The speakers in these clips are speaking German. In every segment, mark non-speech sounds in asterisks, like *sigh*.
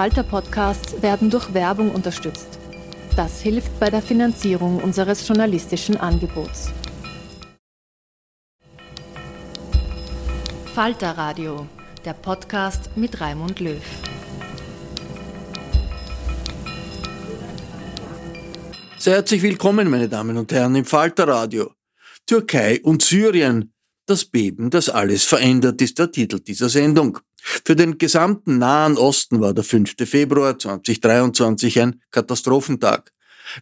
Falter-Podcasts werden durch Werbung unterstützt. Das hilft bei der Finanzierung unseres journalistischen Angebots. Falter Radio, der Podcast mit Raimund Löw. Sehr herzlich willkommen, meine Damen und Herren, im Falter Radio. Türkei und Syrien. Das Beben, das alles verändert, ist der Titel dieser Sendung. Für den gesamten Nahen Osten war der 5. Februar 2023 ein Katastrophentag.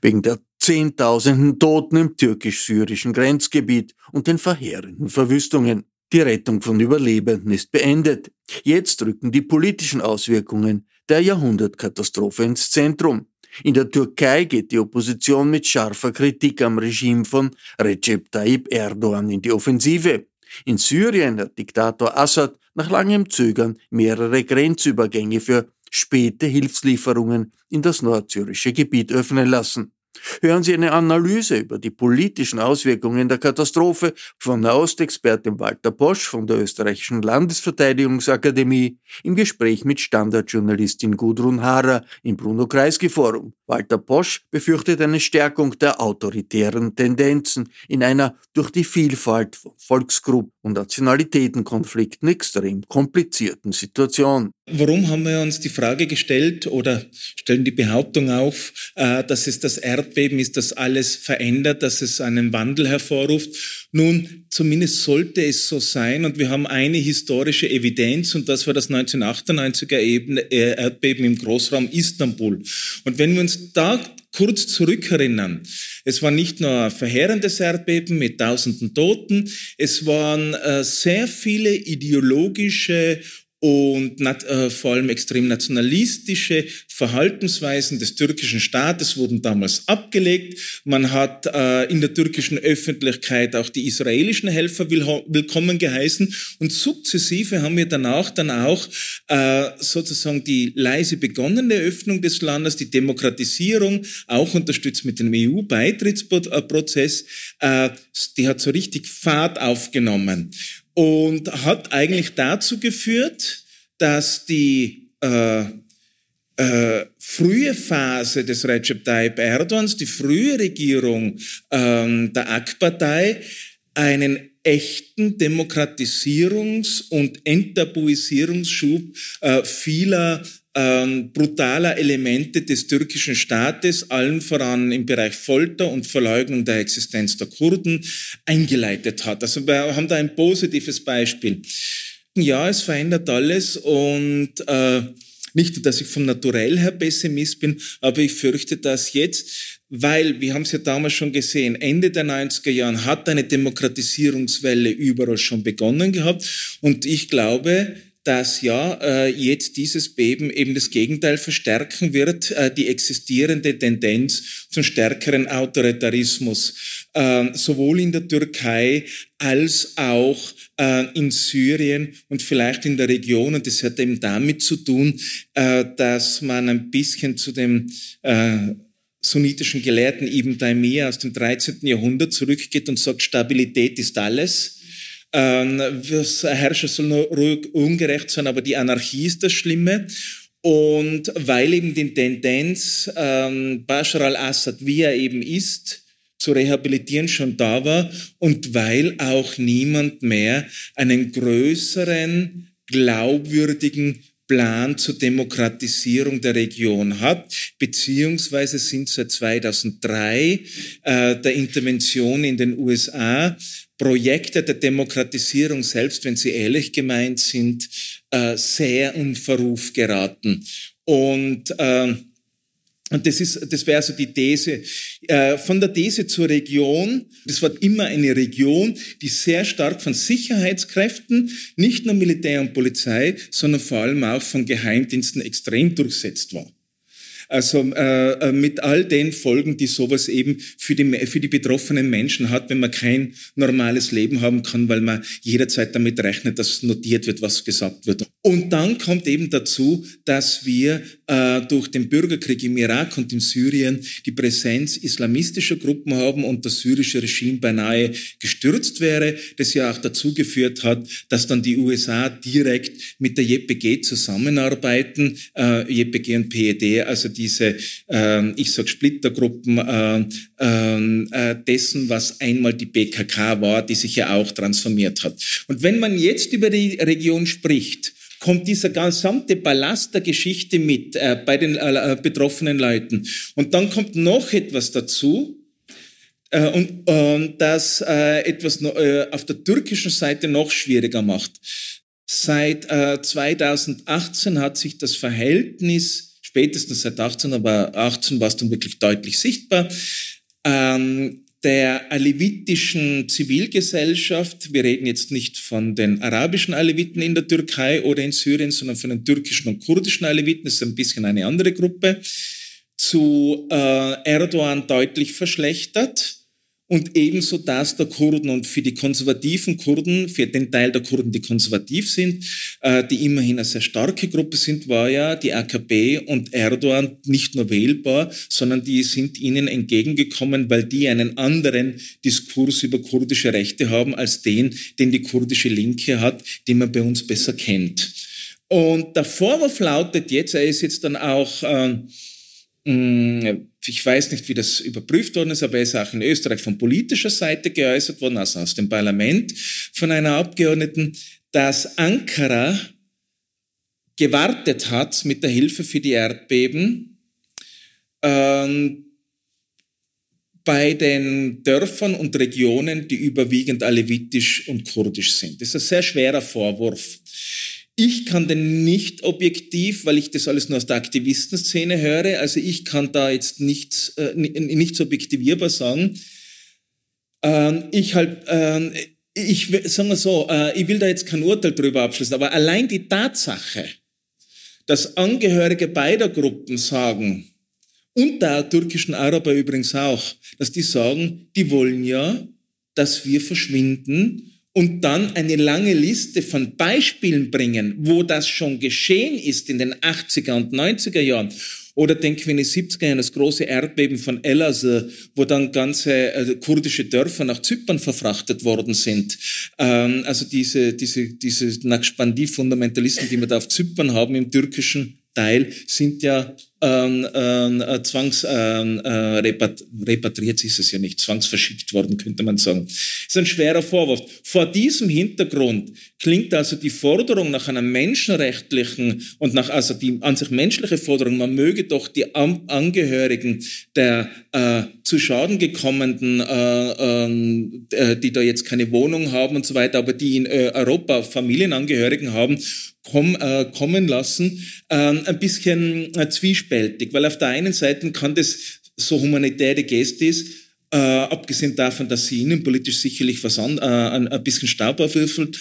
Wegen der Zehntausenden Toten im türkisch-syrischen Grenzgebiet und den verheerenden Verwüstungen. Die Rettung von Überlebenden ist beendet. Jetzt rücken die politischen Auswirkungen der Jahrhundertkatastrophe ins Zentrum. In der Türkei geht die Opposition mit scharfer Kritik am Regime von Recep Tayyip Erdogan in die Offensive. In Syrien hat Diktator Assad nach langem Zögern mehrere Grenzübergänge für späte Hilfslieferungen in das nordsyrische Gebiet öffnen lassen. Hören Sie eine Analyse über die politischen Auswirkungen der Katastrophe von der Ostexpertin Walter Bosch von der österreichischen Landesverteidigungsakademie im Gespräch mit Standardjournalistin Gudrun Haarer im Bruno-Kreisky-Forum. Walter Bosch befürchtet eine Stärkung der autoritären Tendenzen in einer durch die Vielfalt von Volksgruppen und Nationalitätenkonflikten extrem komplizierten Situation. Warum haben wir uns die Frage gestellt oder stellen die Behauptung auf, äh, dass es das Erdbeben ist, das alles verändert, dass es einen Wandel hervorruft? Nun, zumindest sollte es so sein und wir haben eine historische Evidenz und das war das 1998er äh, Erdbeben im Großraum Istanbul. Und wenn wir uns da kurz zurückerinnern, es war nicht nur ein verheerendes Erdbeben mit tausenden Toten, es waren äh, sehr viele ideologische und äh, vor allem extrem nationalistische Verhaltensweisen des türkischen Staates wurden damals abgelegt. Man hat äh, in der türkischen Öffentlichkeit auch die israelischen Helfer will willkommen geheißen und sukzessive haben wir danach dann auch äh, sozusagen die leise begonnene Öffnung des Landes, die Demokratisierung, auch unterstützt mit dem EU-Beitrittsprozess, äh, die hat so richtig Fahrt aufgenommen und hat eigentlich dazu geführt, dass die äh, äh, frühe Phase des Recep Tayyip Erdogans, die frühe Regierung ähm, der AK-Partei, einen echten Demokratisierungs- und Enttabuisierungsschub äh, vieler ähm, brutaler Elemente des türkischen Staates, allen voran im Bereich Folter und Verleugnung der Existenz der Kurden, eingeleitet hat. Also wir haben da ein positives Beispiel. Ja, es verändert alles und äh, nicht dass ich vom Naturell her Pessimist bin, aber ich fürchte, dass jetzt, weil, wir haben es ja damals schon gesehen, Ende der 90er Jahren hat eine Demokratisierungswelle überall schon begonnen gehabt und ich glaube, dass ja äh, jetzt dieses Beben eben das Gegenteil verstärken wird, äh, die existierende Tendenz zum stärkeren Autoritarismus, äh, sowohl in der Türkei als auch äh, in Syrien und vielleicht in der Region. Und das hat eben damit zu tun, dass man ein bisschen zu dem sunnitischen Gelehrten Ibn Taymiyyah aus dem 13. Jahrhundert zurückgeht und sagt, Stabilität ist alles ähm, Herrscher soll nur ruhig ungerecht sein, aber die Anarchie ist das Schlimme. Und weil eben die Tendenz, ähm, Bashar al-Assad, wie er eben ist, zu rehabilitieren schon da war und weil auch niemand mehr einen größeren, glaubwürdigen Plan zur Demokratisierung der Region hat, beziehungsweise sind seit 2003 äh, der Intervention in den USA Projekte der Demokratisierung, selbst wenn sie ehrlich gemeint sind, äh, sehr in Verruf geraten. Und äh, und das ist, das wäre also die These. Äh, von der These zur Region. Das war immer eine Region, die sehr stark von Sicherheitskräften, nicht nur Militär und Polizei, sondern vor allem auch von Geheimdiensten extrem durchsetzt war. Also äh, mit all den Folgen, die sowas eben für die, für die betroffenen Menschen hat, wenn man kein normales Leben haben kann, weil man jederzeit damit rechnet, dass notiert wird, was gesagt wird. Und dann kommt eben dazu, dass wir äh, durch den Bürgerkrieg im Irak und in Syrien die Präsenz islamistischer Gruppen haben und das syrische Regime beinahe gestürzt wäre, das ja auch dazu geführt hat, dass dann die USA direkt mit der JPG zusammenarbeiten, äh, JPG und PED, also diese, äh, ich sag Splittergruppen äh, ähm, äh, dessen, was einmal die PKK war, die sich ja auch transformiert hat. Und wenn man jetzt über die Region spricht, kommt dieser gesamte Ballast der Geschichte mit äh, bei den äh, betroffenen Leuten. Und dann kommt noch etwas dazu, äh, und äh, das äh, etwas äh, auf der türkischen Seite noch schwieriger macht. Seit äh, 2018 hat sich das Verhältnis, spätestens seit 18, aber 18 war es dann wirklich deutlich sichtbar, ähm, der alevitischen Zivilgesellschaft, wir reden jetzt nicht von den arabischen Aleviten in der Türkei oder in Syrien, sondern von den türkischen und kurdischen Aleviten, das ist ein bisschen eine andere Gruppe, zu äh, Erdogan deutlich verschlechtert und ebenso das der Kurden und für die konservativen Kurden, für den Teil der Kurden, die konservativ sind, äh, die immerhin eine sehr starke Gruppe sind, war ja die AKP und Erdogan nicht nur wählbar, sondern die sind ihnen entgegengekommen, weil die einen anderen Diskurs über kurdische Rechte haben als den, den die kurdische Linke hat, den man bei uns besser kennt. Und der Vorwurf lautet jetzt, er ist jetzt dann auch äh, Mm, ich weiß nicht, wie das überprüft worden ist, aber er ist auch in Österreich von politischer Seite geäußert worden, also aus dem Parlament von einer Abgeordneten, dass Ankara gewartet hat mit der Hilfe für die Erdbeben ähm, bei den Dörfern und Regionen, die überwiegend alevitisch und kurdisch sind. Das ist ein sehr schwerer Vorwurf. Ich kann den nicht objektiv, weil ich das alles nur aus der Aktivistenszene höre. Also ich kann da jetzt nichts, äh, nichts objektivierbar sagen. Ähm, ich halt, ähm, ich sagen wir so, äh, ich will da jetzt kein Urteil drüber abschließen, aber allein die Tatsache, dass Angehörige beider Gruppen sagen, und der türkischen Araber übrigens auch, dass die sagen, die wollen ja, dass wir verschwinden und dann eine lange Liste von Beispielen bringen, wo das schon geschehen ist in den 80er und 90er Jahren. Oder denken wir in den 70er Jahren das große Erdbeben von Elazığ, wo dann ganze äh, kurdische Dörfer nach Zypern verfrachtet worden sind. Ähm, also diese, diese, diese Naqshbandi-Fundamentalisten, die wir da auf Zypern haben im türkischen Teil, sind ja ähm, ähm, äh, zwangs ähm, äh, ist es ja nicht, zwangsverschickt worden, könnte man sagen. Das ist ein schwerer Vorwurf. Vor diesem Hintergrund klingt also die Forderung nach einer menschenrechtlichen und nach, also die an sich menschliche Forderung, man möge doch die An Angehörigen der äh, zu Schaden gekommenen, äh, ähm, äh, die da jetzt keine Wohnung haben und so weiter, aber die in äh, Europa Familienangehörigen haben, äh, kommen lassen, ein bisschen äh, zwiespältig, weil auf der einen Seite kann das so humanitäre Geste ist, äh, abgesehen davon, dass sie innenpolitisch sicherlich was an, äh, ein bisschen Staub aufwürfelt.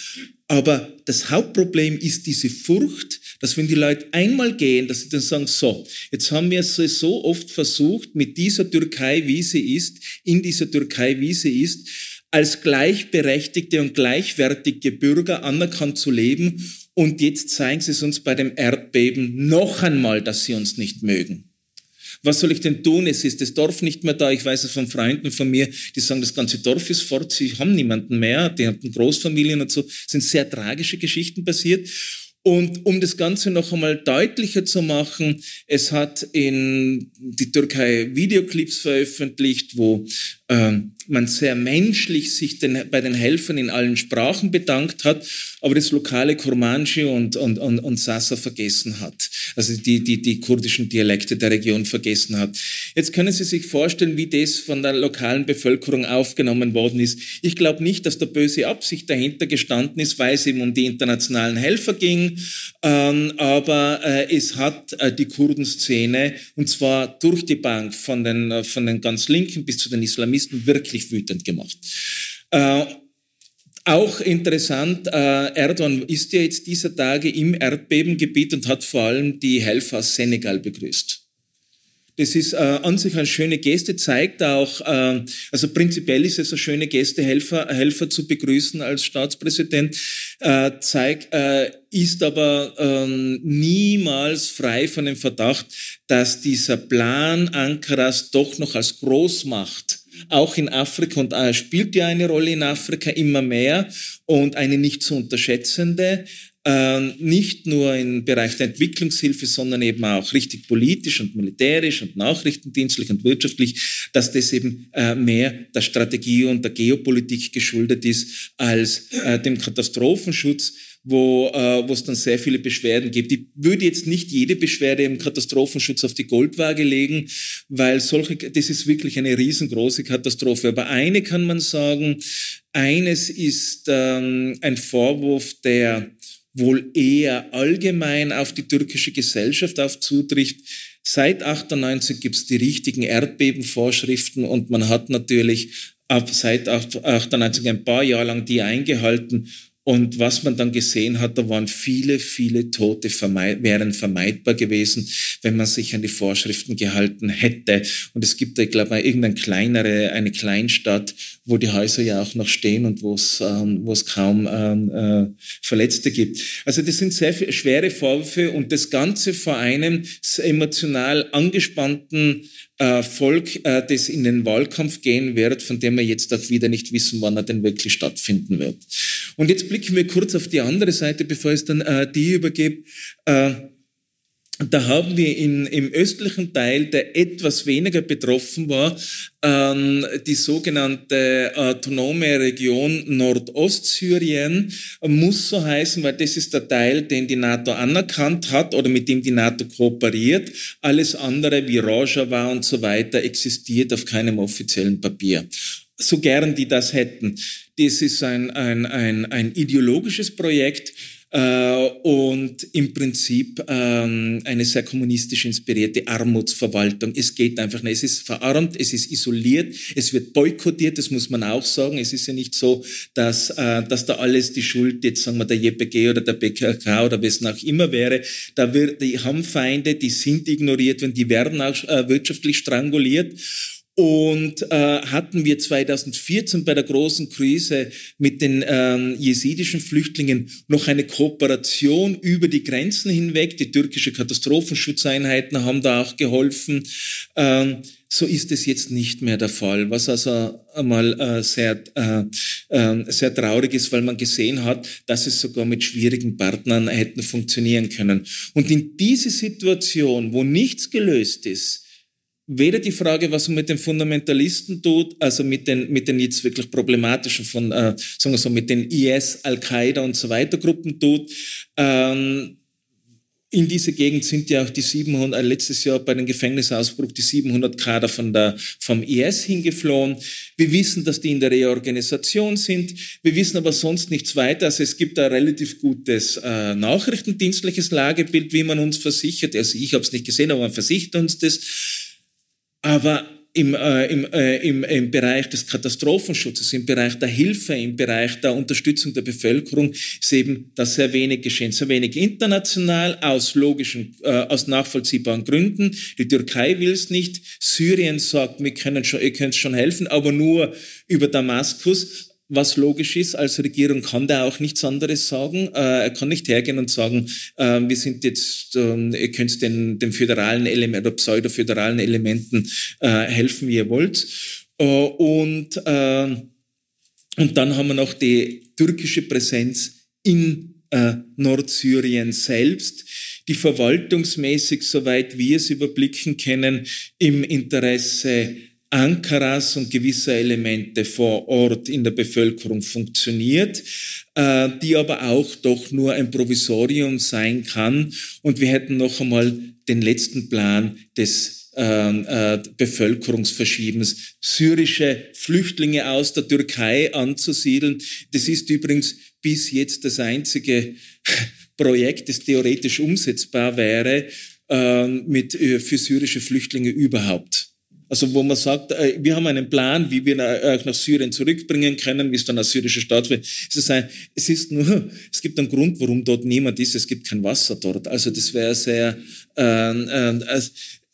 Aber das Hauptproblem ist diese Furcht, dass wenn die Leute einmal gehen, dass sie dann sagen, so, jetzt haben wir es so oft versucht, mit dieser Türkei, wie sie ist, in dieser Türkei, wie sie ist, als gleichberechtigte und gleichwertige Bürger anerkannt zu leben und jetzt zeigen sie es uns bei dem Erdbeben noch einmal, dass sie uns nicht mögen. Was soll ich denn tun? Es ist das Dorf nicht mehr da. Ich weiß es von Freunden von mir, die sagen, das ganze Dorf ist fort. Sie haben niemanden mehr. Die haben Großfamilien und so. Es sind sehr tragische Geschichten passiert. Und um das Ganze noch einmal deutlicher zu machen, es hat in die Türkei Videoclips veröffentlicht, wo man sehr menschlich sich den, bei den Helfern in allen Sprachen bedankt hat, aber das lokale Kurmanji und, und, und, und Sasa vergessen hat. Also die, die, die kurdischen Dialekte der Region vergessen hat. Jetzt können Sie sich vorstellen, wie das von der lokalen Bevölkerung aufgenommen worden ist. Ich glaube nicht, dass da böse Absicht dahinter gestanden ist, weil es eben um die internationalen Helfer ging, ähm, aber äh, es hat äh, die Kurdenszene, und zwar durch die Bank, von den, äh, von den ganz Linken bis zu den Islamisten, wirklich wütend gemacht. Äh, auch interessant, äh, Erdogan ist ja jetzt dieser Tage im Erdbebengebiet und hat vor allem die Helfer aus Senegal begrüßt. Das ist äh, an sich eine schöne Geste, zeigt auch, äh, also prinzipiell ist es eine schöne Geste, Helfer, Helfer zu begrüßen als Staatspräsident, äh, zeigt, äh, ist aber ähm, niemals frei von dem Verdacht, dass dieser Plan Ankaras doch noch als Großmacht auch in Afrika und äh, spielt ja eine Rolle in Afrika immer mehr und eine nicht zu unterschätzende, ähm, nicht nur im Bereich der Entwicklungshilfe, sondern eben auch richtig politisch und militärisch und nachrichtendienstlich und wirtschaftlich, dass das eben äh, mehr der Strategie und der Geopolitik geschuldet ist als äh, dem Katastrophenschutz wo äh, wo es dann sehr viele Beschwerden gibt. Ich würde jetzt nicht jede Beschwerde im Katastrophenschutz auf die Goldwaage legen, weil solche, das ist wirklich eine riesengroße Katastrophe. Aber eine kann man sagen, eines ist ähm, ein Vorwurf, der wohl eher allgemein auf die türkische Gesellschaft aufzutrifft. Seit 98 gibt es die richtigen Erdbebenvorschriften und man hat natürlich ab seit 98 ein paar Jahre lang die eingehalten und was man dann gesehen hat, da waren viele, viele Tote vermeid wären vermeidbar gewesen, wenn man sich an die Vorschriften gehalten hätte. Und es gibt, ich glaube, irgendeine kleinere, eine Kleinstadt, wo die Häuser ja auch noch stehen und wo es, ähm, wo es kaum ähm, äh, Verletzte gibt. Also das sind sehr schwere Vorwürfe und das Ganze vor einem emotional angespannten äh, Volk, äh, das in den Wahlkampf gehen wird, von dem wir jetzt auch wieder nicht wissen, wann er denn wirklich stattfinden wird. Und jetzt blicken wir kurz auf die andere Seite, bevor ich es dann äh, die übergebe. Äh, da haben wir in, im östlichen Teil, der etwas weniger betroffen war, ähm, die sogenannte autonome Region Nordostsyrien, muss so heißen, weil das ist der Teil, den die NATO anerkannt hat oder mit dem die NATO kooperiert. Alles andere wie Rojava und so weiter existiert auf keinem offiziellen Papier. So gern die das hätten. Das ist ein, ein, ein, ein ideologisches Projekt, äh, und im Prinzip ähm, eine sehr kommunistisch inspirierte Armutsverwaltung. Es geht einfach nicht. Es ist verarmt, es ist isoliert, es wird boykottiert, das muss man auch sagen. Es ist ja nicht so, dass, äh, dass da alles die Schuld jetzt, sagen wir, der JPG oder der BKK oder was auch immer wäre. Da wird, die haben Feinde, die sind ignoriert und die werden auch äh, wirtschaftlich stranguliert. Und äh, hatten wir 2014 bei der großen Krise mit den ähm, jesidischen Flüchtlingen noch eine Kooperation über die Grenzen hinweg. Die türkische Katastrophenschutzeinheiten haben da auch geholfen. Ähm, so ist es jetzt nicht mehr der Fall, was also einmal äh, sehr, äh, äh, sehr traurig ist, weil man gesehen hat, dass es sogar mit schwierigen Partnern hätten funktionieren können. Und in diese Situation, wo nichts gelöst ist, weder die Frage, was man mit den Fundamentalisten tut, also mit den, mit den jetzt wirklich problematischen von, äh, sagen wir so, mit den IS, Al-Qaida und so weiter Gruppen tut. Ähm, in diese Gegend sind ja auch die 700, äh, letztes Jahr bei dem Gefängnisausbruch die 700 Kader von der, vom IS hingeflohen. Wir wissen, dass die in der Reorganisation sind. Wir wissen aber sonst nichts weiter. Also es gibt ein relativ gutes äh, nachrichtendienstliches Lagebild, wie man uns versichert. Also ich habe es nicht gesehen, aber man versichert uns das aber im, äh, im, äh, im, im Bereich des Katastrophenschutzes, im Bereich der Hilfe, im Bereich der Unterstützung der Bevölkerung ist eben da sehr wenig geschehen. Sehr wenig international, aus logischen, äh, aus nachvollziehbaren Gründen. Die Türkei will es nicht. Syrien sagt, wir können schon, ihr könnt schon helfen, aber nur über Damaskus was logisch ist. Als Regierung kann der auch nichts anderes sagen. Äh, er kann nicht hergehen und sagen, äh, wir sind jetzt, äh, ihr könnt den, den föderalen Elementen oder pseudo-föderalen Elementen äh, helfen, wie ihr wollt. Und, und dann haben wir noch die türkische Präsenz in Nordsyrien selbst, die verwaltungsmäßig, soweit wir es überblicken können, im Interesse Ankaras und gewisser Elemente vor Ort in der Bevölkerung funktioniert, äh, die aber auch doch nur ein Provisorium sein kann. Und wir hätten noch einmal den letzten Plan des äh, äh, Bevölkerungsverschiebens, syrische Flüchtlinge aus der Türkei anzusiedeln. Das ist übrigens bis jetzt das einzige *laughs* Projekt, das theoretisch umsetzbar wäre mit, für syrische Flüchtlinge überhaupt. Also wo man sagt, äh, wir haben einen Plan, wie wir euch nach Syrien zurückbringen können, wie es dann als syrische Staat wird. Es ist, nur, *laughs* es gibt einen Grund, warum dort niemand ist. Es gibt kein Wasser dort. Also das wäre sehr, äh, äh,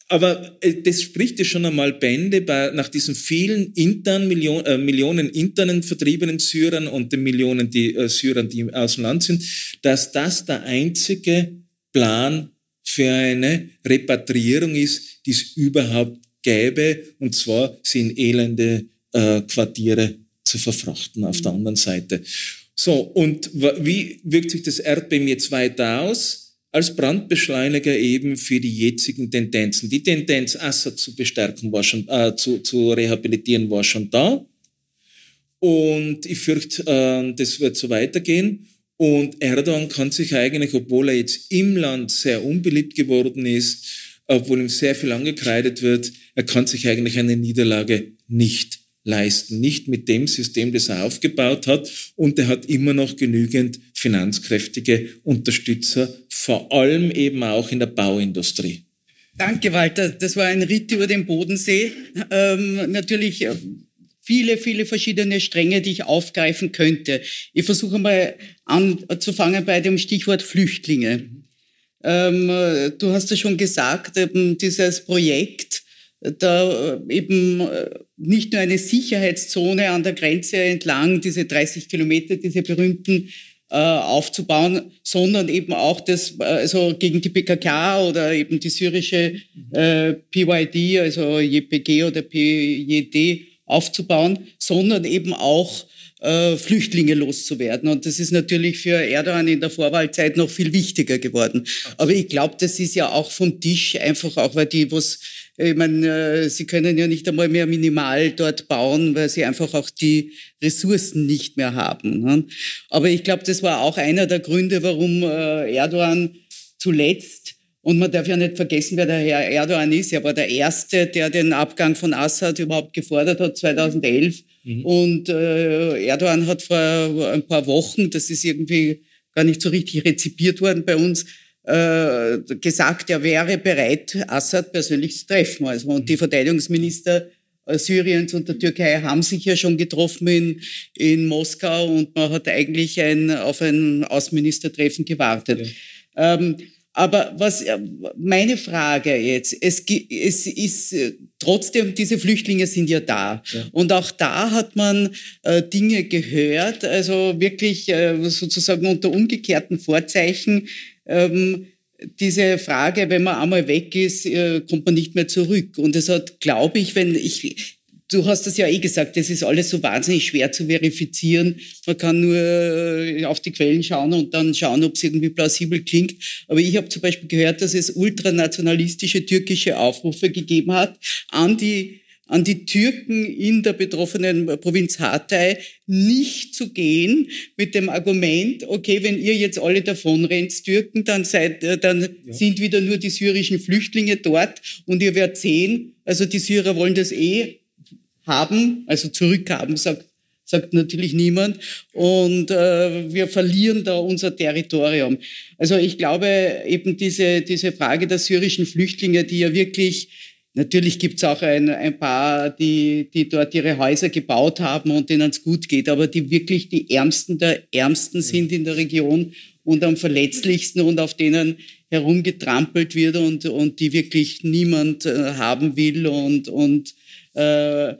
aber äh, das spricht ja schon einmal Bände bei, nach diesen vielen intern Million, äh, Millionen internen vertriebenen Syrern und den Millionen die, äh, Syrern, die aus dem Land sind, dass das der einzige Plan für eine Repatriierung ist, die es überhaupt gäbe, und zwar sie in elende äh, Quartiere zu verfrachten auf der anderen Seite. So, und wie wirkt sich das Erdbeben jetzt weiter aus? als Brandbeschleuniger eben für die jetzigen Tendenzen. Die Tendenz, Assad zu bestärken, war schon, äh, zu, zu rehabilitieren, war schon da. Und ich fürchte, äh, das wird so weitergehen. Und Erdogan kann sich eigentlich, obwohl er jetzt im Land sehr unbeliebt geworden ist, obwohl ihm sehr viel angekreidet wird, er kann sich eigentlich eine Niederlage nicht leisten. Nicht mit dem System, das er aufgebaut hat. Und er hat immer noch genügend finanzkräftige Unterstützer, vor allem eben auch in der Bauindustrie. Danke, Walter. Das war ein Ritt über den Bodensee. Ähm, natürlich äh, viele, viele verschiedene Stränge, die ich aufgreifen könnte. Ich versuche mal anzufangen bei dem Stichwort Flüchtlinge. Ähm, du hast ja schon gesagt, dieses Projekt, da äh, eben äh, nicht nur eine Sicherheitszone an der Grenze entlang, diese 30 Kilometer, diese berühmten äh, aufzubauen, sondern eben auch das, also gegen die PKK oder eben die syrische äh, PYD, also JPG oder PYD aufzubauen, sondern eben auch äh, Flüchtlinge loszuwerden. Und das ist natürlich für Erdogan in der Vorwahlzeit noch viel wichtiger geworden. Aber ich glaube, das ist ja auch vom Tisch, einfach auch, weil die was ich meine, äh, sie können ja nicht einmal mehr minimal dort bauen, weil sie einfach auch die Ressourcen nicht mehr haben. Ne? Aber ich glaube, das war auch einer der Gründe, warum äh, Erdogan zuletzt und man darf ja nicht vergessen, wer der Herr Erdogan ist. Er war der Erste, der den Abgang von Assad überhaupt gefordert hat, 2011. Mhm. Und äh, Erdogan hat vor ein paar Wochen, das ist irgendwie gar nicht so richtig rezipiert worden bei uns, äh, gesagt, er wäre bereit, Assad persönlich zu treffen. Also, und die Verteidigungsminister äh, Syriens und der Türkei haben sich ja schon getroffen in, in Moskau und man hat eigentlich ein, auf ein Außenministertreffen gewartet. Ja. Ähm, aber was äh, meine Frage jetzt, es, es ist trotzdem, diese Flüchtlinge sind ja da. Ja. Und auch da hat man äh, Dinge gehört, also wirklich äh, sozusagen unter umgekehrten Vorzeichen, ähm, diese Frage, wenn man einmal weg ist, äh, kommt man nicht mehr zurück. Und es hat, glaube ich, wenn ich, du hast das ja eh gesagt, das ist alles so wahnsinnig schwer zu verifizieren. Man kann nur äh, auf die Quellen schauen und dann schauen, ob es irgendwie plausibel klingt. Aber ich habe zum Beispiel gehört, dass es ultranationalistische türkische Aufrufe gegeben hat an die an die Türken in der betroffenen Provinz Hatay nicht zu gehen mit dem Argument, okay, wenn ihr jetzt alle davonrennt, Türken, dann, seid, äh, dann ja. sind wieder nur die syrischen Flüchtlinge dort und ihr werdet sehen, also die Syrer wollen das eh haben, also zurückhaben, sagt, sagt natürlich niemand. Und äh, wir verlieren da unser Territorium. Also ich glaube eben diese, diese Frage der syrischen Flüchtlinge, die ja wirklich Natürlich gibt es auch ein, ein paar, die, die dort ihre Häuser gebaut haben und denen es gut geht, aber die wirklich die Ärmsten der Ärmsten sind in der Region und am verletzlichsten und auf denen herumgetrampelt wird und, und die wirklich niemand äh, haben will. Und, und äh,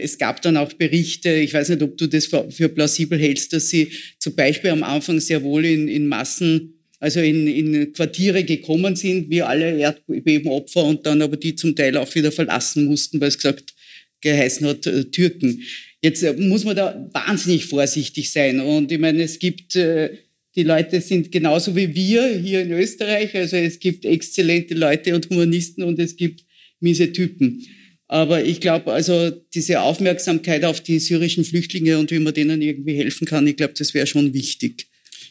es gab dann auch Berichte, ich weiß nicht, ob du das für, plausibel hältst, dass sie zum Beispiel am Anfang sehr wohl in, in Massen also in, in Quartiere gekommen sind, wie alle Erdbebenopfer und dann aber die zum Teil auch wieder verlassen mussten, weil es gesagt geheißen hat, äh, Türken. Jetzt äh, muss man da wahnsinnig vorsichtig sein. Und ich meine, es gibt, die Leute sind genauso wie wir hier in Österreich. Also es gibt exzellente Leute und Humanisten und es gibt miese Typen. Aber ich glaube, also diese Aufmerksamkeit auf die syrischen Flüchtlinge und wie man denen irgendwie helfen kann, ich glaube, das wäre schon wichtig.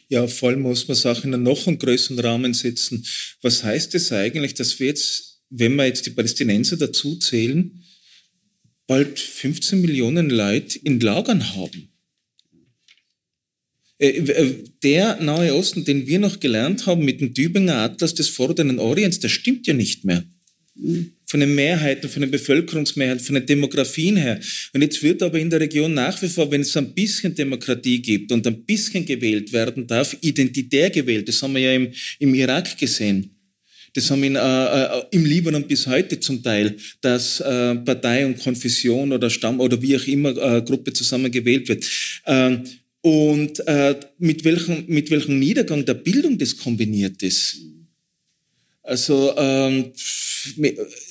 Ja, vor allem muss man Sachen in einen noch größeren Rahmen setzen. Was heißt es das eigentlich, dass wir jetzt, wenn wir jetzt die Palästinenser dazu zählen, bald 15 Millionen Leute in Lagern haben? Äh, äh, der Nahe Osten, den wir noch gelernt haben mit dem Tübinger Atlas des Vorderen Orients, der stimmt ja nicht mehr. Von den Mehrheiten, von den Bevölkerungsmehrheiten, von den Demografien her. Und jetzt wird aber in der Region nach wie vor, wenn es ein bisschen Demokratie gibt und ein bisschen gewählt werden darf, identitär gewählt, das haben wir ja im, im Irak gesehen, Das haben in, äh, äh, im Libanon bis heute zum Teil, dass äh, Partei und Konfession oder Stamm oder wie auch immer äh, Gruppe zusammen gewählt wird. Ähm, und äh, mit, welchem, mit welchem Niedergang der Bildung das kombiniert ist. Also ähm,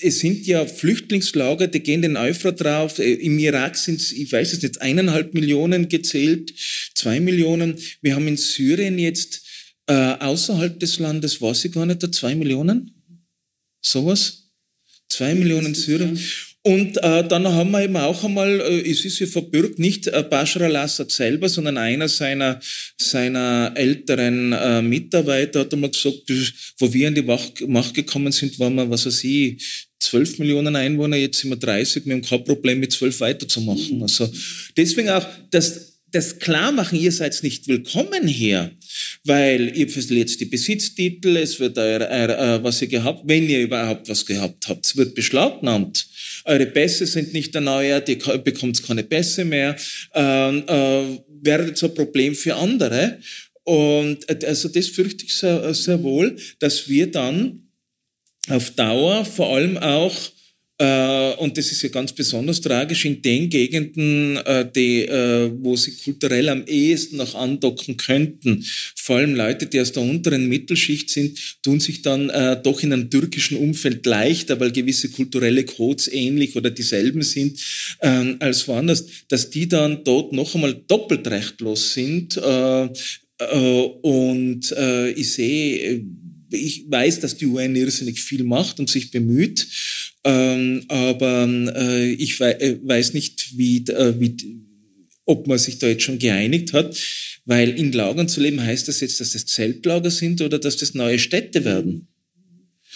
es sind ja Flüchtlingslager, die gehen den Euphrat drauf. Äh, Im Irak sind es, ich weiß es nicht, eineinhalb Millionen gezählt, zwei Millionen. Wir haben in Syrien jetzt äh, außerhalb des Landes, weiß ich gar nicht, da zwei Millionen? Sowas? Zwei Millionen Syrien. Und äh, dann haben wir eben auch einmal, äh, es ist ja verbürgt, nicht äh, Bashar al-Assad selber, sondern einer seiner, seiner älteren äh, Mitarbeiter hat einmal gesagt, wo wir an die Macht gekommen sind, waren wir, was weiß ich, 12 Millionen Einwohner, jetzt sind wir 30, wir haben kein Problem mit 12 weiterzumachen. Also deswegen auch das, das Klarmachen, ihr seid nicht willkommen hier, weil ihr verliert die Besitztitel, es wird euer, euer, äh, was ihr gehabt, wenn ihr überhaupt was gehabt habt, es wird beschlagnahmt eure Pässe sind nicht erneuert, ihr bekommt keine Pässe mehr, ähm, äh, werdet so ein Problem für andere. Und äh, also das fürchte ich sehr, sehr wohl, dass wir dann auf Dauer vor allem auch äh, und das ist ja ganz besonders tragisch in den Gegenden, äh, die, äh, wo sie kulturell am ehesten noch andocken könnten. Vor allem Leute, die aus der unteren Mittelschicht sind, tun sich dann doch in einem türkischen Umfeld leichter, weil gewisse kulturelle Codes ähnlich oder dieselben sind ähm, als woanders, dass die dann dort noch einmal doppelt rechtlos sind. und ich sehe, ich weiß, dass die UN irrsinnig viel macht und sich bemüht. Ähm, aber äh, ich we äh, weiß nicht, wie, äh, wie, ob man sich da jetzt schon geeinigt hat, weil in Lagern zu leben heißt das jetzt, dass das Zeltlager sind oder dass das neue Städte werden.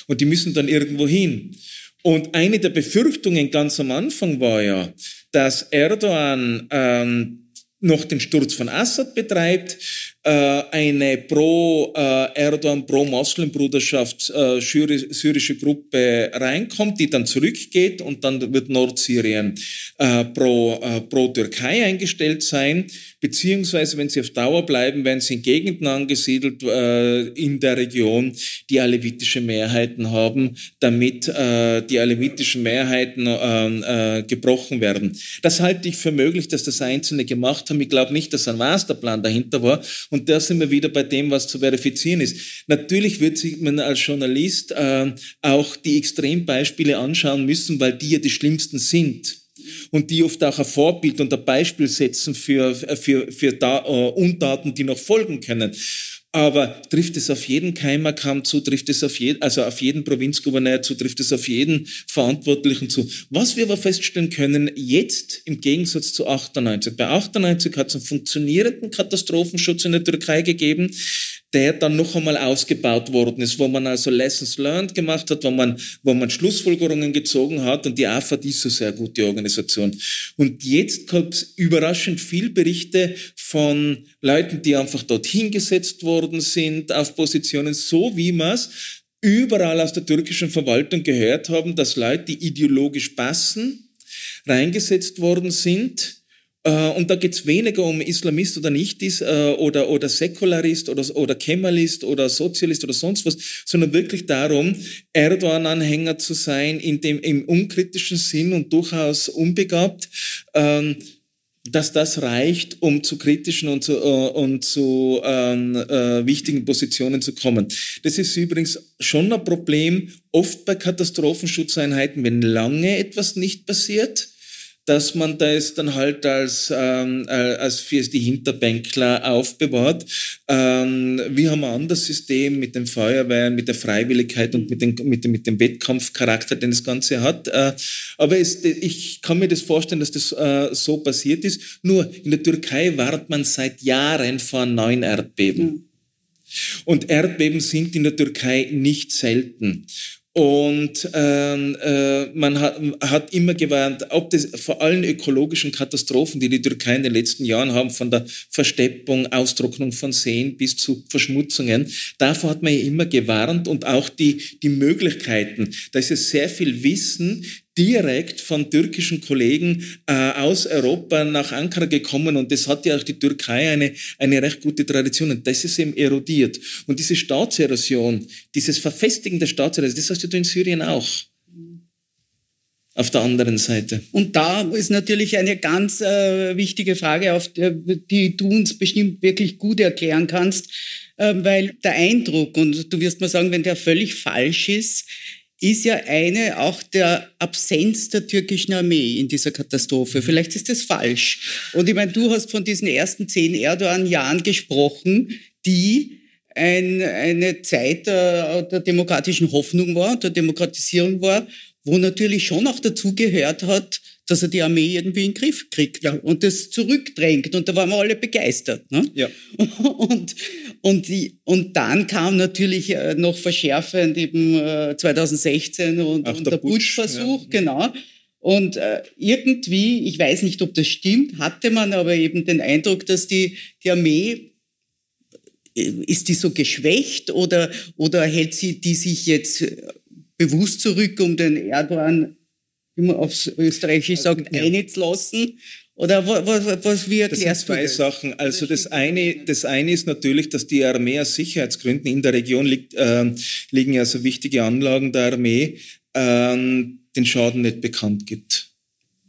Und die müssen dann irgendwo hin. Und eine der Befürchtungen ganz am Anfang war ja, dass Erdogan ähm, noch den Sturz von Assad betreibt, eine pro-Erdogan, äh, pro-Moslem-Bruderschaft äh, syrische Gruppe reinkommt, die dann zurückgeht und dann wird Nordsyrien pro-Türkei eingestellt sein beziehungsweise wenn sie auf Dauer bleiben, werden sie in Gegenden angesiedelt äh, in der Region, die alevitische Mehrheiten haben, damit äh, die alevitischen Mehrheiten äh, äh, gebrochen werden. Das halte ich für möglich, dass das Einzelne gemacht haben. Ich glaube nicht, dass ein Masterplan dahinter war. Und da sind wir wieder bei dem, was zu verifizieren ist. Natürlich wird sich man als Journalist äh, auch die Extrembeispiele anschauen müssen, weil die ja die schlimmsten sind und die oft auch ein Vorbild und ein Beispiel setzen für, für, für da, uh, Untaten, die noch folgen können. Aber trifft es auf jeden Keimerkamm zu, trifft es auf jeden, also auf jeden Provinzgouverneur zu, trifft es auf jeden Verantwortlichen zu. Was wir aber feststellen können, jetzt im Gegensatz zu 98. Bei 98 hat es einen funktionierenden Katastrophenschutz in der Türkei gegeben der dann noch einmal ausgebaut worden ist, wo man also Lessons learned gemacht hat, wo man, wo man Schlussfolgerungen gezogen hat und die AFAD ist so sehr gute Organisation. Und jetzt kommt es überraschend viel Berichte von Leuten, die einfach dort hingesetzt worden sind auf Positionen, so wie man es überall aus der türkischen Verwaltung gehört haben, dass Leute, die ideologisch passen, reingesetzt worden sind, und da geht es weniger um Islamist oder nicht ist äh, oder, oder Säkularist oder, oder Kemalist oder Sozialist oder sonst was, sondern wirklich darum, Erdogan-Anhänger zu sein, in dem, im unkritischen Sinn und durchaus unbegabt, ähm, dass das reicht, um zu kritischen und zu, äh, und zu ähm, äh, wichtigen Positionen zu kommen. Das ist übrigens schon ein Problem, oft bei Katastrophenschutzeinheiten, wenn lange etwas nicht passiert dass man das dann halt als, ähm, äh, als für die Hinterbänkler aufbewahrt. Ähm, wir haben ein anderes System mit den Feuerwehren, mit der Freiwilligkeit und mit, den, mit, dem, mit dem Wettkampfcharakter, den das Ganze hat. Äh, aber es, ich kann mir das vorstellen, dass das äh, so passiert ist. Nur in der Türkei wartet man seit Jahren vor neuen Erdbeben. Mhm. Und Erdbeben sind in der Türkei nicht selten. Und ähm, äh, man hat, hat immer gewarnt, ob das vor allen ökologischen Katastrophen, die die Türkei in den letzten Jahren haben, von der Versteppung, Austrocknung von Seen bis zu Verschmutzungen, davor hat man ja immer gewarnt und auch die, die Möglichkeiten. Da ist ja sehr viel Wissen, direkt von türkischen Kollegen äh, aus Europa nach Ankara gekommen und das hat ja auch die Türkei eine, eine recht gute Tradition und das ist eben erodiert. Und diese Staatserosion, dieses Verfestigen der Staatserosion, das hast du in Syrien auch auf der anderen Seite. Und da ist natürlich eine ganz äh, wichtige Frage, auf der, die du uns bestimmt wirklich gut erklären kannst, äh, weil der Eindruck, und du wirst mal sagen, wenn der völlig falsch ist, ist ja eine auch der Absenz der türkischen Armee in dieser Katastrophe. Vielleicht ist das falsch. Und ich meine, du hast von diesen ersten zehn Erdogan-Jahren gesprochen, die ein, eine Zeit der, der demokratischen Hoffnung war, der Demokratisierung war, wo natürlich schon auch dazu gehört hat, dass er die Armee irgendwie in den Griff kriegt ja. und das zurückdrängt. Und da waren wir alle begeistert. Ne? Ja. *laughs* Und, und, die, und dann kam natürlich äh, noch verschärfend eben 2016 äh, und, und der, der Putschversuch, ja. genau. Und äh, irgendwie, ich weiß nicht, ob das stimmt, hatte man aber eben den Eindruck, dass die, die Armee, äh, ist die so geschwächt oder, oder hält sie die sich jetzt bewusst zurück, um den Erdogan, wie man aufs Österreichisch sagt, ja. einzulassen? Oder was, was, wie erklärst das sind zwei Sachen. Also das eine, das eine ist natürlich, dass die Armee aus Sicherheitsgründen in der Region liegt, äh, liegen ja so wichtige Anlagen der Armee, äh, den Schaden nicht bekannt gibt.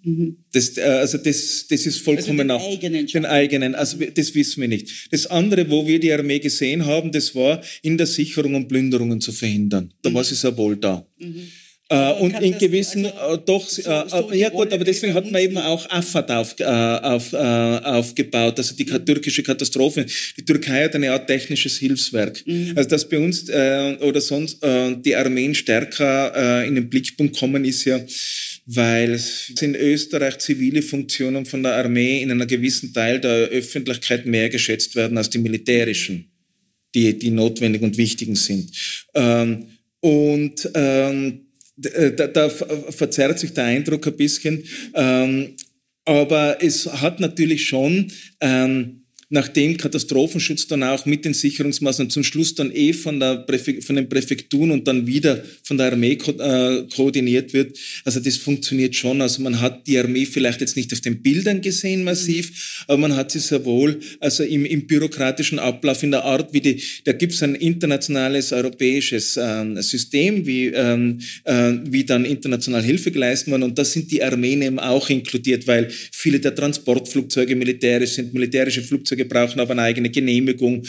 Mhm. Das, äh, also das, das ist vollkommen also den eigenen, den eigenen. Also das wissen wir nicht. Das andere, wo wir die Armee gesehen haben, das war in der Sicherung und Plünderungen zu verhindern. Da mhm. war sie sehr wohl da. Mhm. Äh, und in gewissen, also, äh, doch, so, äh, so ja gut, aber deswegen hat man eben auch Afad auf, äh, auf, äh, aufgebaut, also die türkische Katastrophe. Die Türkei hat eine Art technisches Hilfswerk. Mhm. Also dass bei uns äh, oder sonst äh, die Armeen stärker äh, in den Blickpunkt kommen, ist ja, weil in Österreich zivile Funktionen von der Armee in einer gewissen Teil der Öffentlichkeit mehr geschätzt werden als die militärischen, die, die notwendig und wichtigen sind. Ähm, und ähm, äh, da, da verzerrt sich der Eindruck ein bisschen. Ähm, aber es hat natürlich schon ähm, nachdem Katastrophenschutz dann auch mit den Sicherungsmaßnahmen zum Schluss dann eh von, der von den Präfekturen und dann wieder von der Armee ko äh, koordiniert wird. Also das funktioniert schon. Also man hat die Armee vielleicht jetzt nicht auf den Bildern gesehen massiv, aber man hat sie sehr wohl, also im, im bürokratischen Ablauf, in der Art, wie die, da gibt es ein internationales europäisches äh, System, wie, ähm, äh, wie dann international Hilfe geleistet wird und da sind die Armeen eben auch inkludiert, weil viele der Transportflugzeuge militärisch sind, militärische Flugzeuge Flugzeuge brauchen aber eine eigene Genehmigung,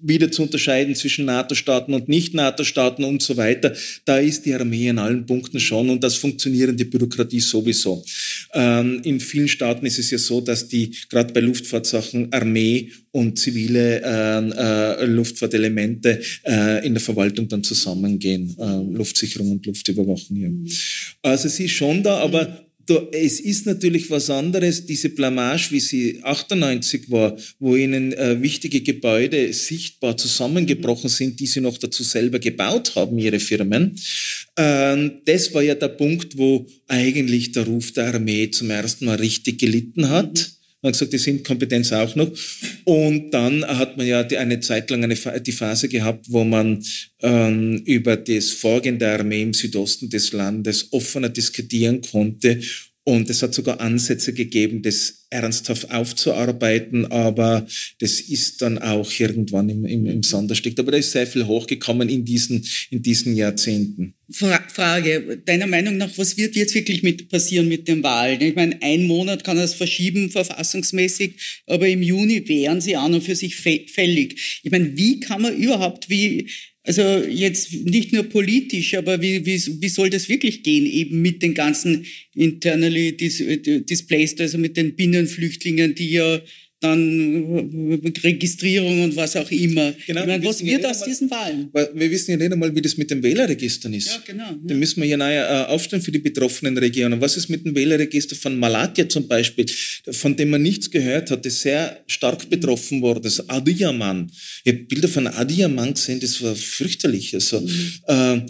wieder zu unterscheiden zwischen NATO-Staaten und Nicht-NATO-Staaten und so weiter. Da ist die Armee in allen Punkten schon und das funktionierende Bürokratie sowieso. Ähm, in vielen Staaten ist es ja so, dass die gerade bei Luftfahrtsachen Armee und zivile äh, äh, Luftfahrtelemente äh, in der Verwaltung dann zusammengehen, äh, Luftsicherung und Luftüberwachung hier. Also sie ist schon da, aber es ist natürlich was anderes, diese Blamage, wie sie 98 war, wo ihnen äh, wichtige Gebäude sichtbar zusammengebrochen sind, die sie noch dazu selber gebaut haben, ihre Firmen. Ähm, das war ja der Punkt, wo eigentlich der Ruf der Armee zum ersten Mal richtig gelitten hat. Man hat gesagt, die sind Kompetenz auch noch. Und dann hat man ja die, eine Zeit lang eine, die Phase gehabt, wo man ähm, über das Vorgehen der Armee im Südosten des Landes offener diskutieren konnte. Und es hat sogar Ansätze gegeben, das ernsthaft aufzuarbeiten, aber das ist dann auch irgendwann im, im, im Sand erstickt. Aber da ist sehr viel hochgekommen in diesen, in diesen Jahrzehnten. Fra Frage, deiner Meinung nach, was wird jetzt wirklich mit passieren mit den Wahlen? Ich meine, ein Monat kann das verschieben, verfassungsmäßig, aber im Juni wären sie an und für sich fällig. Ich meine, wie kann man überhaupt, wie, also jetzt nicht nur politisch, aber wie, wie, wie soll das wirklich gehen, eben mit den ganzen internally displaced, also mit den Binnenflüchtlingen, die ja dann Registrierung und was auch immer. Genau, ich meine, was wird ja aus mal, diesen Wahlen? Wir wissen ja nicht einmal, wie das mit den Wählerregistern ist. Ja, genau. Ja. Da müssen wir ja neu äh, aufstellen für die betroffenen Regionen. Was ist mit dem Wählerregister von Malatya zum Beispiel, von dem man nichts gehört hat, das sehr stark betroffen wurde, das Adiyaman. Ich habe Bilder von Adiyaman gesehen, das war fürchterlich. Also, mhm. äh,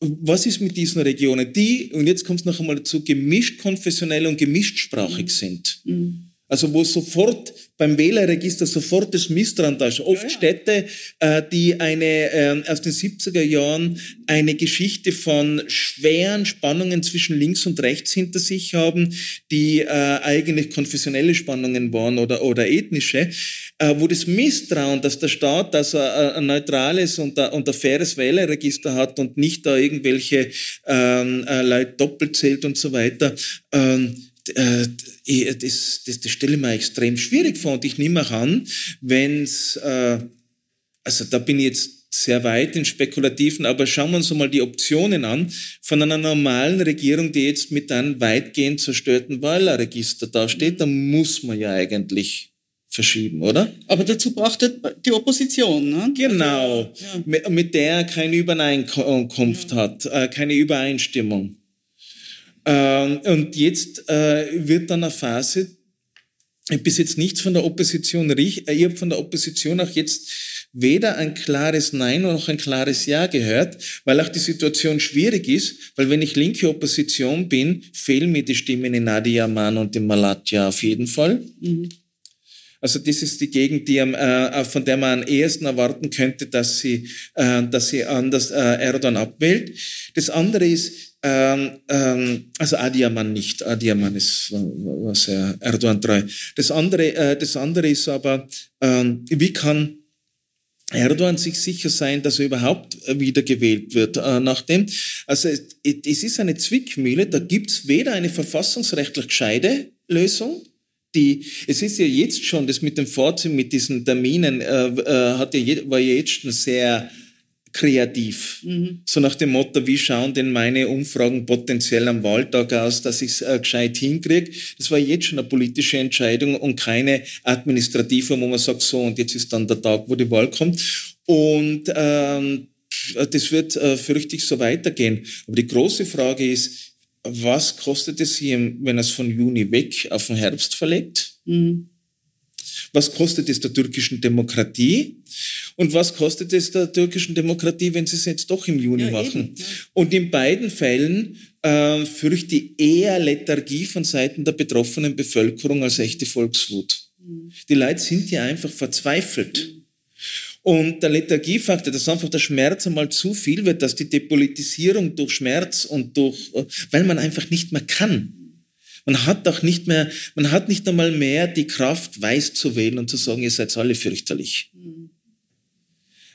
was ist mit diesen Regionen, die, und jetzt kommt es noch einmal dazu, gemischt konfessionell und gemischt sprachig mhm. sind? Mhm Also wo sofort beim Wählerregister sofort das Misstrauen da ist. Oft ja, ja. Städte, äh, die eine äh, aus den 70er Jahren eine Geschichte von schweren Spannungen zwischen links und rechts hinter sich haben, die äh, eigentlich konfessionelle Spannungen waren oder, oder ethnische, äh, wo das Misstrauen, dass der Staat also ein neutrales und ein, und ein faires Wählerregister hat und nicht da irgendwelche ähm, äh, Leute doppelt zählt und so weiter, ähm, äh, das, das, das stelle ich mir extrem schwierig vor und ich nehme auch an, wenn es, äh, also da bin ich jetzt sehr weit in Spekulativen, aber schauen wir uns mal die Optionen an von einer normalen Regierung, die jetzt mit einem weitgehend zerstörten Wählerregister dasteht, dann muss man ja eigentlich verschieben, oder? Aber dazu braucht die Opposition, ne? Genau, also, ja. mit, mit, der keine Übereinkunft ja. hat, äh, keine Übereinstimmung. Ähm, und jetzt äh, wird dann eine Phase, ich bis jetzt nichts von der Opposition riecht, äh, ich habe von der Opposition auch jetzt weder ein klares Nein noch ein klares Ja gehört, weil auch die Situation schwierig ist, weil wenn ich linke Opposition bin, fehlen mir die Stimmen in Nadia Mann und in Malatya auf jeden Fall. Mhm. Also das ist die Gegend, die, äh, von der man am ehesten erwarten könnte, dass sie, äh, dass sie anders äh, Erdogan abwählt. Das andere ist, ähm, ähm, also Adiaman nicht. Adiaman ist war sehr Erdogan treu. Das andere, äh, das andere ist aber, ähm, wie kann Erdogan sich sicher sein, dass er überhaupt wiedergewählt wird äh, nachdem. Also es, es ist eine Zwickmühle, da gibt's weder eine verfassungsrechtlich gescheite Lösung, die, es ist ja jetzt schon, das mit dem Vorziehen, mit diesen Terminen, äh, äh, hat ja, war ja jetzt schon sehr kreativ. Mhm. So nach dem Motto, wie schauen denn meine Umfragen potenziell am Wahltag aus, dass ich es äh, gescheit hinkriege. Das war jetzt schon eine politische Entscheidung und keine administrative, wo man sagt, so und jetzt ist dann der Tag, wo die Wahl kommt. Und ähm, das wird äh, fürchte ich so weitergehen. Aber die große Frage ist, was kostet es hier, wenn er es von Juni weg auf den Herbst verlegt? Mhm. Was kostet es der türkischen Demokratie? Und was kostet es der türkischen Demokratie, wenn sie es jetzt doch im Juni ja, machen? Eben, ja. Und in beiden Fällen äh, fürchte ich eher Lethargie von Seiten der betroffenen Bevölkerung als echte Volkswut. Mhm. Die Leute sind ja einfach verzweifelt. Mhm. Und der Lethargiefaktor, dass einfach der Schmerz einmal zu viel wird, dass die Depolitisierung durch Schmerz und durch, weil man einfach nicht mehr kann. Man hat auch nicht mehr, man hat nicht einmal mehr die Kraft, weiß zu wählen und zu sagen, ihr seid alle fürchterlich.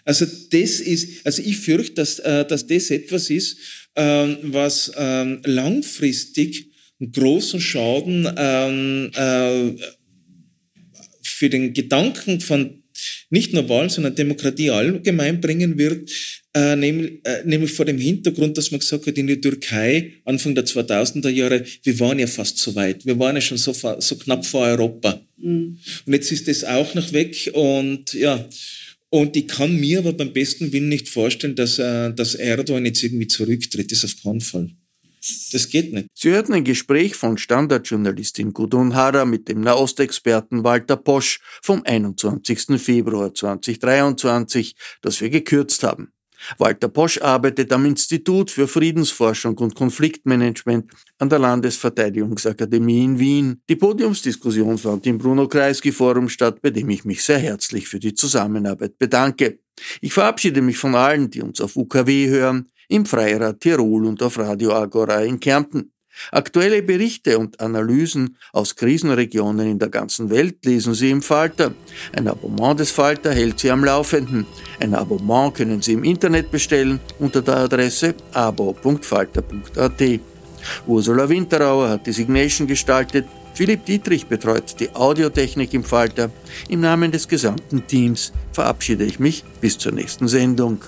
Also das ist, also ich fürchte, dass, äh, dass das etwas ist, ähm, was ähm, langfristig einen großen Schaden ähm, äh, für den Gedanken von nicht nur Wahlen, sondern Demokratie allgemein bringen wird, äh, nämlich, äh, nämlich vor dem Hintergrund, dass man gesagt hat, in der Türkei, Anfang der 2000er Jahre, wir waren ja fast so weit, wir waren ja schon so, so knapp vor Europa. Mhm. Und jetzt ist das auch noch weg und ja, und ich kann mir aber beim besten Willen nicht vorstellen, dass, äh, dass Erdogan jetzt irgendwie zurücktritt. Das ist auf keinen Fall. Das geht nicht. Sie hörten ein Gespräch von Standardjournalistin Gudrun Harrer mit dem Nahostexperten Walter Posch vom 21. Februar 2023, das wir gekürzt haben. Walter Posch arbeitet am Institut für Friedensforschung und Konfliktmanagement an der Landesverteidigungsakademie in Wien. Die Podiumsdiskussion fand im Bruno Kreisky Forum statt, bei dem ich mich sehr herzlich für die Zusammenarbeit bedanke. Ich verabschiede mich von allen, die uns auf UKW hören, im Freirad Tirol und auf Radio Agora in Kärnten. Aktuelle Berichte und Analysen aus Krisenregionen in der ganzen Welt lesen Sie im Falter. Ein Abonnement des Falter hält Sie am Laufenden. Ein Abonnement können Sie im Internet bestellen unter der Adresse abo.falter.at. Ursula Winterauer hat die Signation gestaltet. Philipp Dietrich betreut die Audiotechnik im Falter. Im Namen des gesamten Teams verabschiede ich mich bis zur nächsten Sendung.